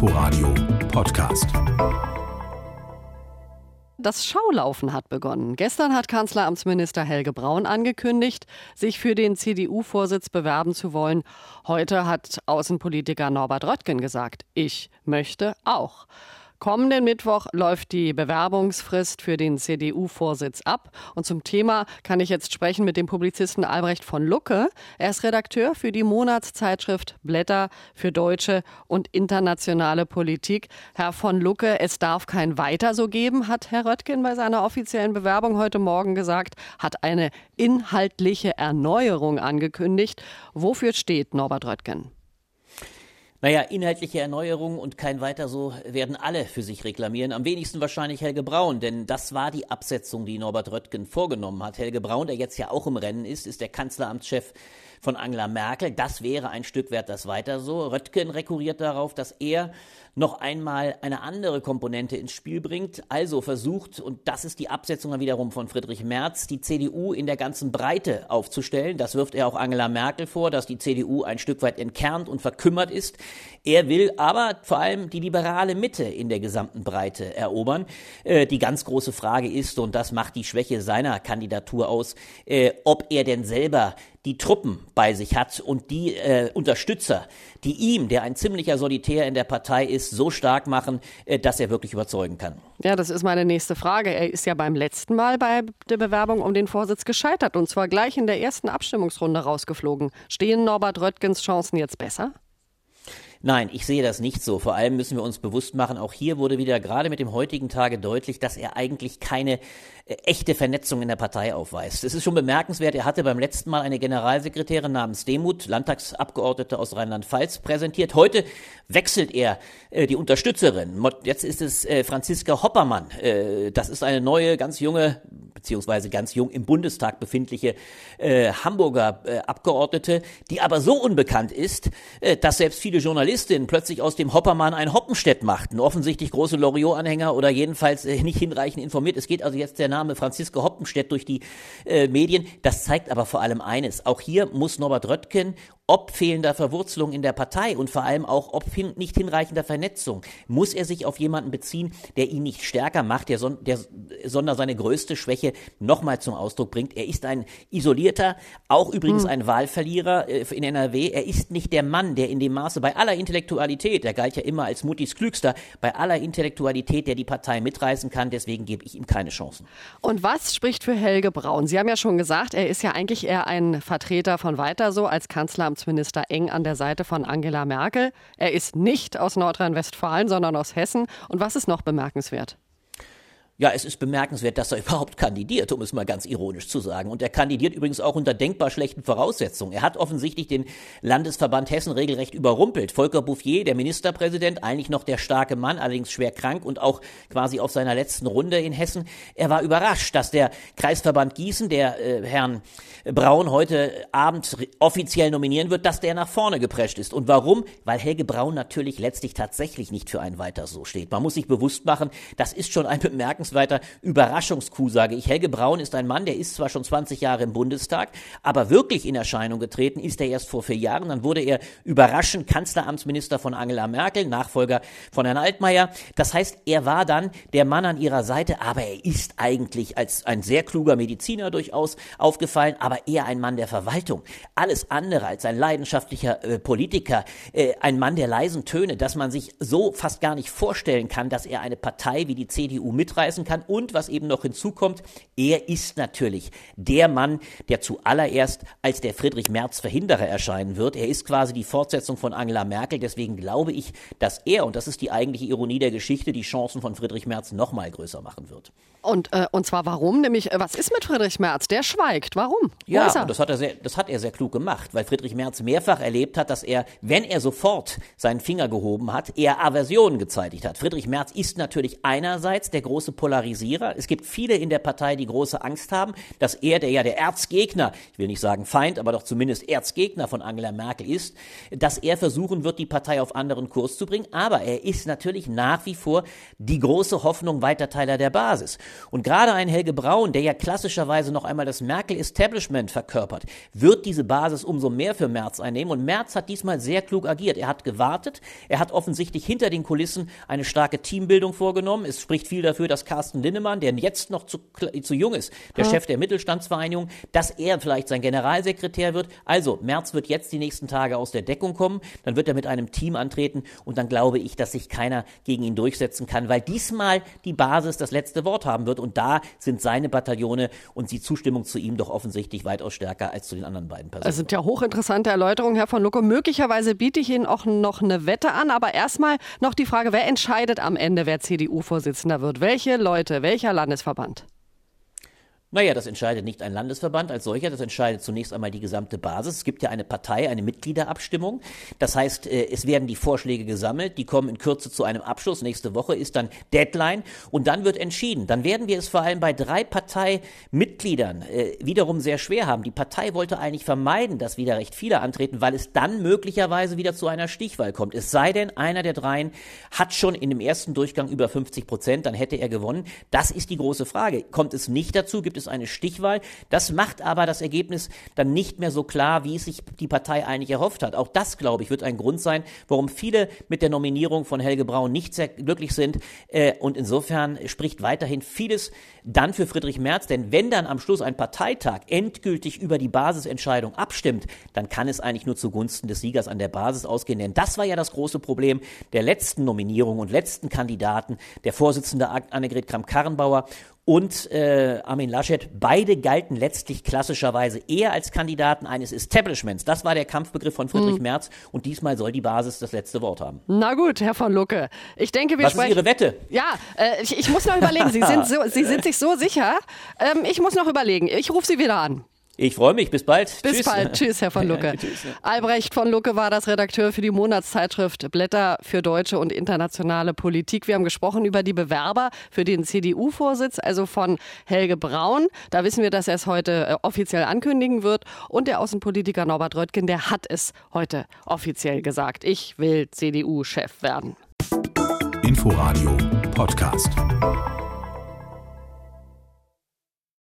Inforadio Podcast. Das Schaulaufen hat begonnen. Gestern hat Kanzleramtsminister Helge Braun angekündigt, sich für den CDU-Vorsitz bewerben zu wollen. Heute hat Außenpolitiker Norbert Röttgen gesagt, ich möchte auch. Kommenden Mittwoch läuft die Bewerbungsfrist für den CDU-Vorsitz ab. Und zum Thema kann ich jetzt sprechen mit dem Publizisten Albrecht von Lucke. Er ist Redakteur für die Monatszeitschrift Blätter für deutsche und internationale Politik. Herr von Lucke, es darf kein Weiter so geben, hat Herr Röttgen bei seiner offiziellen Bewerbung heute Morgen gesagt, hat eine inhaltliche Erneuerung angekündigt. Wofür steht Norbert Röttgen? Naja, inhaltliche Erneuerung und kein weiter so werden alle für sich reklamieren. Am wenigsten wahrscheinlich Helge Braun, denn das war die Absetzung, die Norbert Röttgen vorgenommen hat. Helge Braun, der jetzt ja auch im Rennen ist, ist der Kanzleramtschef von Angela Merkel. Das wäre ein Stück wert das weiter so. Röttgen rekurriert darauf, dass er noch einmal eine andere Komponente ins Spiel bringt. Also versucht, und das ist die Absetzung dann wiederum von Friedrich Merz, die CDU in der ganzen Breite aufzustellen. Das wirft er auch Angela Merkel vor, dass die CDU ein Stück weit entkernt und verkümmert ist. Er will aber vor allem die liberale Mitte in der gesamten Breite erobern. Äh, die ganz große Frage ist, und das macht die Schwäche seiner Kandidatur aus, äh, ob er denn selber die Truppen bei sich hat und die äh, Unterstützer, die ihm, der ein ziemlicher Solitär in der Partei ist, so stark machen, äh, dass er wirklich überzeugen kann. Ja, das ist meine nächste Frage. Er ist ja beim letzten Mal bei der Bewerbung um den Vorsitz gescheitert und zwar gleich in der ersten Abstimmungsrunde rausgeflogen. Stehen Norbert Röttgens Chancen jetzt besser? Nein, ich sehe das nicht so. Vor allem müssen wir uns bewusst machen, auch hier wurde wieder gerade mit dem heutigen Tage deutlich, dass er eigentlich keine äh, echte Vernetzung in der Partei aufweist. Es ist schon bemerkenswert, er hatte beim letzten Mal eine Generalsekretärin namens Demuth, Landtagsabgeordnete aus Rheinland-Pfalz, präsentiert. Heute wechselt er äh, die Unterstützerin. Jetzt ist es äh, Franziska Hoppermann. Äh, das ist eine neue, ganz junge, beziehungsweise ganz jung im Bundestag befindliche äh, Hamburger äh, Abgeordnete, die aber so unbekannt ist, äh, dass selbst viele Journalistinnen plötzlich aus dem Hoppermann ein Hoppenstedt machten. Offensichtlich große Loriot-Anhänger oder jedenfalls äh, nicht hinreichend informiert. Es geht also jetzt der Name Franziska Hoppenstedt durch die äh, Medien. Das zeigt aber vor allem eines. Auch hier muss Norbert Röttgen ob fehlender Verwurzelung in der Partei und vor allem auch ob hin, nicht hinreichender Vernetzung, muss er sich auf jemanden beziehen, der ihn nicht stärker macht, der, son, der sondern seine größte Schwäche nochmal zum Ausdruck bringt. Er ist ein isolierter, auch übrigens hm. ein Wahlverlierer äh, in NRW. Er ist nicht der Mann, der in dem Maße bei aller Intellektualität, er galt ja immer als Muttis Klügster, bei aller Intellektualität, der die Partei mitreißen kann. Deswegen gebe ich ihm keine Chancen. Und was spricht für Helge Braun? Sie haben ja schon gesagt, er ist ja eigentlich eher ein Vertreter von weiter so als Kanzler Wirtschaftsminister eng an der Seite von Angela Merkel. Er ist nicht aus Nordrhein-Westfalen, sondern aus Hessen. Und was ist noch bemerkenswert? Ja, es ist bemerkenswert, dass er überhaupt kandidiert, um es mal ganz ironisch zu sagen. Und er kandidiert übrigens auch unter denkbar schlechten Voraussetzungen. Er hat offensichtlich den Landesverband Hessen regelrecht überrumpelt. Volker Bouffier, der Ministerpräsident, eigentlich noch der starke Mann, allerdings schwer krank und auch quasi auf seiner letzten Runde in Hessen. Er war überrascht, dass der Kreisverband Gießen, der äh, Herrn Braun heute Abend offiziell nominieren wird, dass der nach vorne geprescht ist. Und warum? Weil Helge Braun natürlich letztlich tatsächlich nicht für ein Weiter so steht. Man muss sich bewusst machen, das ist schon ein bemerkenswerter bemerkenswerter Überraschungskuh, sage ich. Helge Braun ist ein Mann, der ist zwar schon 20 Jahre im Bundestag, aber wirklich in Erscheinung getreten ist er erst vor vier Jahren. Dann wurde er überraschend Kanzleramtsminister von Angela Merkel, Nachfolger von Herrn Altmaier. Das heißt, er war dann der Mann an ihrer Seite, aber er ist eigentlich als ein sehr kluger Mediziner durchaus aufgefallen, aber eher ein Mann der Verwaltung. Alles andere als ein leidenschaftlicher äh, Politiker, äh, ein Mann der leisen Töne, dass man sich so fast gar nicht vorstellen kann, dass er eine Partei wie die CDU mitreißen leisten kann. Und was eben noch hinzukommt, er ist natürlich der Mann, der zuallererst als der Friedrich Merz Verhinderer erscheinen wird. Er ist quasi die Fortsetzung von Angela Merkel. Deswegen glaube ich, dass er, und das ist die eigentliche Ironie der Geschichte, die Chancen von Friedrich Merz noch mal größer machen wird. Und, äh, und zwar warum? Nämlich, äh, was ist mit Friedrich Merz? Der schweigt. Warum? Ja, das hat, er sehr, das hat er sehr klug gemacht, weil Friedrich Merz mehrfach erlebt hat, dass er, wenn er sofort seinen Finger gehoben hat, eher Aversionen gezeitigt hat. Friedrich Merz ist natürlich einerseits der große Politiker, Polarisierer. Es gibt viele in der Partei, die große Angst haben, dass er, der ja der Erzgegner, ich will nicht sagen Feind, aber doch zumindest Erzgegner von Angela Merkel ist, dass er versuchen wird, die Partei auf anderen Kurs zu bringen. Aber er ist natürlich nach wie vor die große Hoffnung Weiterteiler der Basis. Und gerade ein Helge Braun, der ja klassischerweise noch einmal das Merkel-Establishment verkörpert, wird diese Basis umso mehr für Merz einnehmen. Und Merz hat diesmal sehr klug agiert. Er hat gewartet. Er hat offensichtlich hinter den Kulissen eine starke Teambildung vorgenommen. Es spricht viel dafür, dass Carsten Linnemann, der jetzt noch zu, zu jung ist, der ja. Chef der Mittelstandsvereinigung, dass er vielleicht sein Generalsekretär wird. Also, Merz wird jetzt die nächsten Tage aus der Deckung kommen. Dann wird er mit einem Team antreten. Und dann glaube ich, dass sich keiner gegen ihn durchsetzen kann, weil diesmal die Basis das letzte Wort haben wird. Und da sind seine Bataillone und die Zustimmung zu ihm doch offensichtlich weitaus stärker als zu den anderen beiden Personen. Das sind ja hochinteressante Erläuterungen, Herr von Lucke. Möglicherweise biete ich Ihnen auch noch eine Wette an. Aber erstmal noch die Frage, wer entscheidet am Ende, wer CDU-Vorsitzender wird? Welche Leute, welcher Landesverband? Naja, das entscheidet nicht ein Landesverband als solcher, das entscheidet zunächst einmal die gesamte Basis. Es gibt ja eine Partei, eine Mitgliederabstimmung. Das heißt, äh, es werden die Vorschläge gesammelt, die kommen in Kürze zu einem Abschluss. Nächste Woche ist dann Deadline und dann wird entschieden. Dann werden wir es vor allem bei drei Parteimitgliedern äh, wiederum sehr schwer haben. Die Partei wollte eigentlich vermeiden, dass wieder recht viele antreten, weil es dann möglicherweise wieder zu einer Stichwahl kommt. Es sei denn, einer der dreien hat schon in dem ersten Durchgang über 50 Prozent, dann hätte er gewonnen. Das ist die große Frage. Kommt es nicht dazu, gibt es eine Stichwahl. Das macht aber das Ergebnis dann nicht mehr so klar, wie es sich die Partei eigentlich erhofft hat. Auch das, glaube ich, wird ein Grund sein, warum viele mit der Nominierung von Helge Braun nicht sehr glücklich sind. Äh, und insofern spricht weiterhin vieles dann für Friedrich Merz. Denn wenn dann am Schluss ein Parteitag endgültig über die Basisentscheidung abstimmt, dann kann es eigentlich nur zugunsten des Siegers an der Basis ausgehen. Denn das war ja das große Problem der letzten Nominierung und letzten Kandidaten, der Vorsitzende Annegret Kramp-Karrenbauer und äh, Armin Laschet. Beide galten letztlich klassischerweise eher als Kandidaten eines Establishments. Das war der Kampfbegriff von Friedrich hm. Merz und diesmal soll die Basis das letzte Wort haben. Na gut, Herr von Lucke. Ich denke, wir Was sprechen. ist Ihre Wette? Ja, äh, ich, ich, muss noch überlegen. Sie sind, so, Sie sind sich so sicher. Ähm, ich muss noch überlegen. Ich rufe Sie wieder an. Ich freue mich. Bis bald. Bis Tschüss. bald. Tschüss, Herr von Lucke. Tschüss. Albrecht von Lucke war das Redakteur für die Monatszeitschrift Blätter für deutsche und internationale Politik. Wir haben gesprochen über die Bewerber für den CDU-Vorsitz, also von Helge Braun. Da wissen wir, dass er es heute äh, offiziell ankündigen wird. Und der Außenpolitiker Norbert Röttgen, der hat es heute offiziell gesagt. Ich will CDU-Chef werden. Inforadio Podcast.